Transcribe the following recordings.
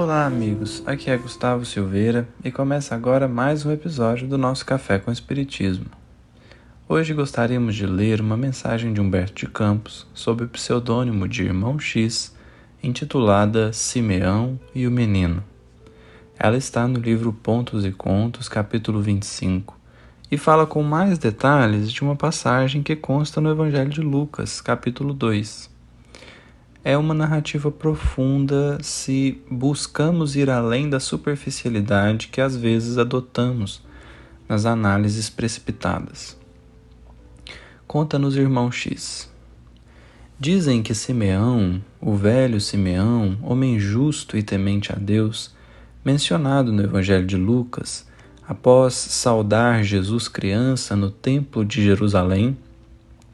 Olá, amigos. Aqui é Gustavo Silveira e começa agora mais um episódio do nosso Café com Espiritismo. Hoje gostaríamos de ler uma mensagem de Humberto de Campos sob o pseudônimo de Irmão X, intitulada Simeão e o Menino. Ela está no livro Pontos e Contos, capítulo 25, e fala com mais detalhes de uma passagem que consta no Evangelho de Lucas, capítulo 2 é uma narrativa profunda se buscamos ir além da superficialidade que às vezes adotamos nas análises precipitadas. Conta-nos irmão X. Dizem que Simeão, o velho Simeão, homem justo e temente a Deus, mencionado no Evangelho de Lucas, após saudar Jesus criança no Templo de Jerusalém,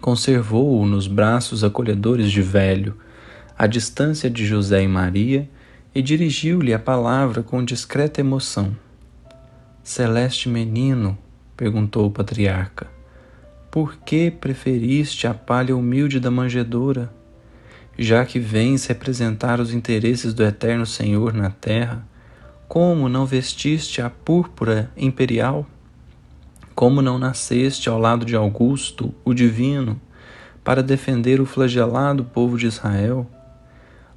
conservou-o nos braços acolhedores de velho à distância de José e Maria, e dirigiu-lhe a palavra com discreta emoção. Celeste menino, perguntou o patriarca, por que preferiste a palha humilde da manjedoura? Já que vens representar os interesses do eterno Senhor na terra, como não vestiste a púrpura imperial? Como não nasceste ao lado de Augusto, o divino, para defender o flagelado povo de Israel?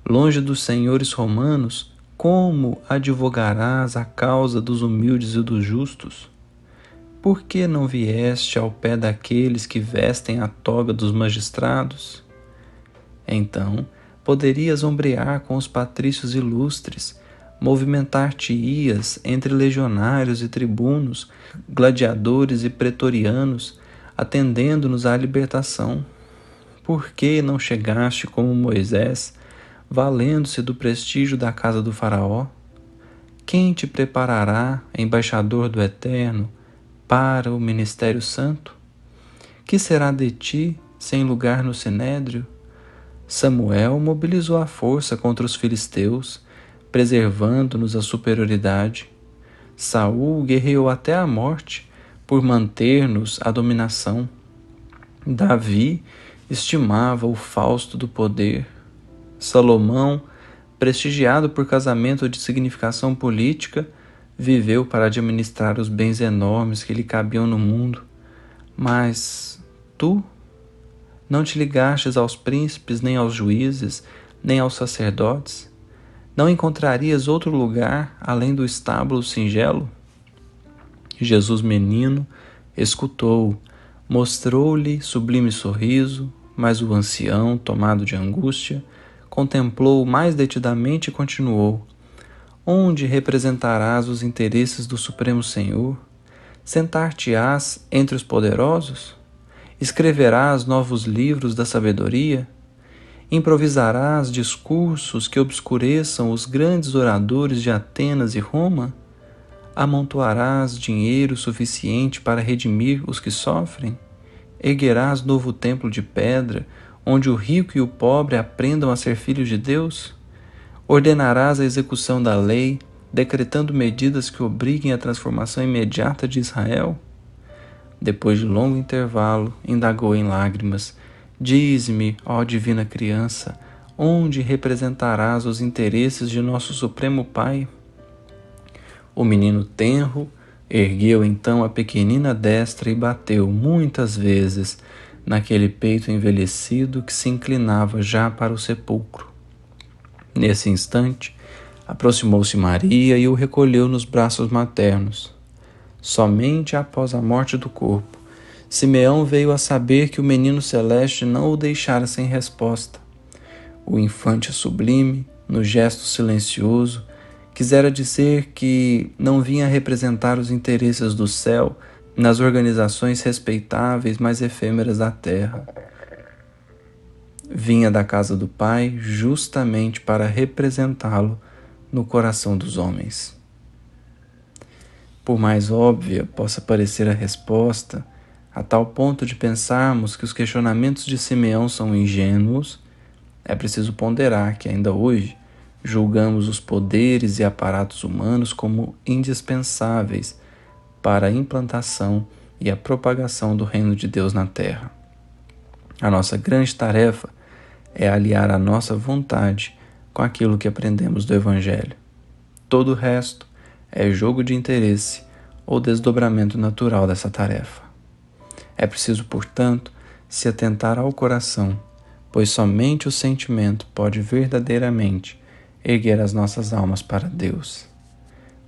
Longe dos senhores romanos, como advogarás a causa dos humildes e dos justos? Por que não vieste ao pé daqueles que vestem a toga dos magistrados? Então, poderias ombrear com os patrícios ilustres, movimentar-te-ias entre legionários e tribunos, gladiadores e pretorianos, atendendo-nos à libertação. Por que não chegaste como Moisés, valendo-se do prestígio da casa do Faraó? Quem te preparará, embaixador do Eterno, para o ministério santo? Que será de ti sem lugar no sinédrio? Samuel mobilizou a força contra os filisteus, preservando-nos a superioridade. Saul guerreou até a morte por manter-nos a dominação. Davi estimava o fausto do poder Salomão, prestigiado por casamento de significação política, viveu para administrar os bens enormes que lhe cabiam no mundo. Mas tu não te ligastes aos príncipes, nem aos juízes, nem aos sacerdotes? Não encontrarias outro lugar além do estábulo singelo? Jesus menino escutou, mostrou-lhe sublime sorriso, mas o ancião, tomado de angústia, contemplou mais detidamente e continuou: Onde representarás os interesses do Supremo Senhor? Sentar-te-ás entre os poderosos? Escreverás novos livros da sabedoria? Improvisarás discursos que obscureçam os grandes oradores de Atenas e Roma? Amontoarás dinheiro suficiente para redimir os que sofrem? Erguerás novo templo de pedra, onde o rico e o pobre aprendam a ser filhos de Deus? Ordenarás a execução da lei, decretando medidas que obriguem a transformação imediata de Israel? Depois de longo intervalo, indagou em lágrimas: Diz-me, ó divina criança, onde representarás os interesses de nosso Supremo Pai? O menino tenro ergueu então a pequenina destra e bateu muitas vezes naquele peito envelhecido que se inclinava já para o sepulcro. Nesse instante, aproximou-se Maria e o recolheu nos braços maternos. Somente após a morte do corpo, Simeão veio a saber que o menino celeste não o deixara sem resposta. O infante sublime, no gesto silencioso, quisera dizer que não vinha representar os interesses do céu, nas organizações respeitáveis, mas efêmeras da terra. Vinha da casa do Pai justamente para representá-lo no coração dos homens. Por mais óbvia possa parecer a resposta, a tal ponto de pensarmos que os questionamentos de Simeão são ingênuos, é preciso ponderar que ainda hoje julgamos os poderes e aparatos humanos como indispensáveis para a implantação e a propagação do reino de Deus na terra. A nossa grande tarefa é aliar a nossa vontade com aquilo que aprendemos do Evangelho. Todo o resto é jogo de interesse ou desdobramento natural dessa tarefa. É preciso, portanto, se atentar ao coração, pois somente o sentimento pode verdadeiramente erguer as nossas almas para Deus.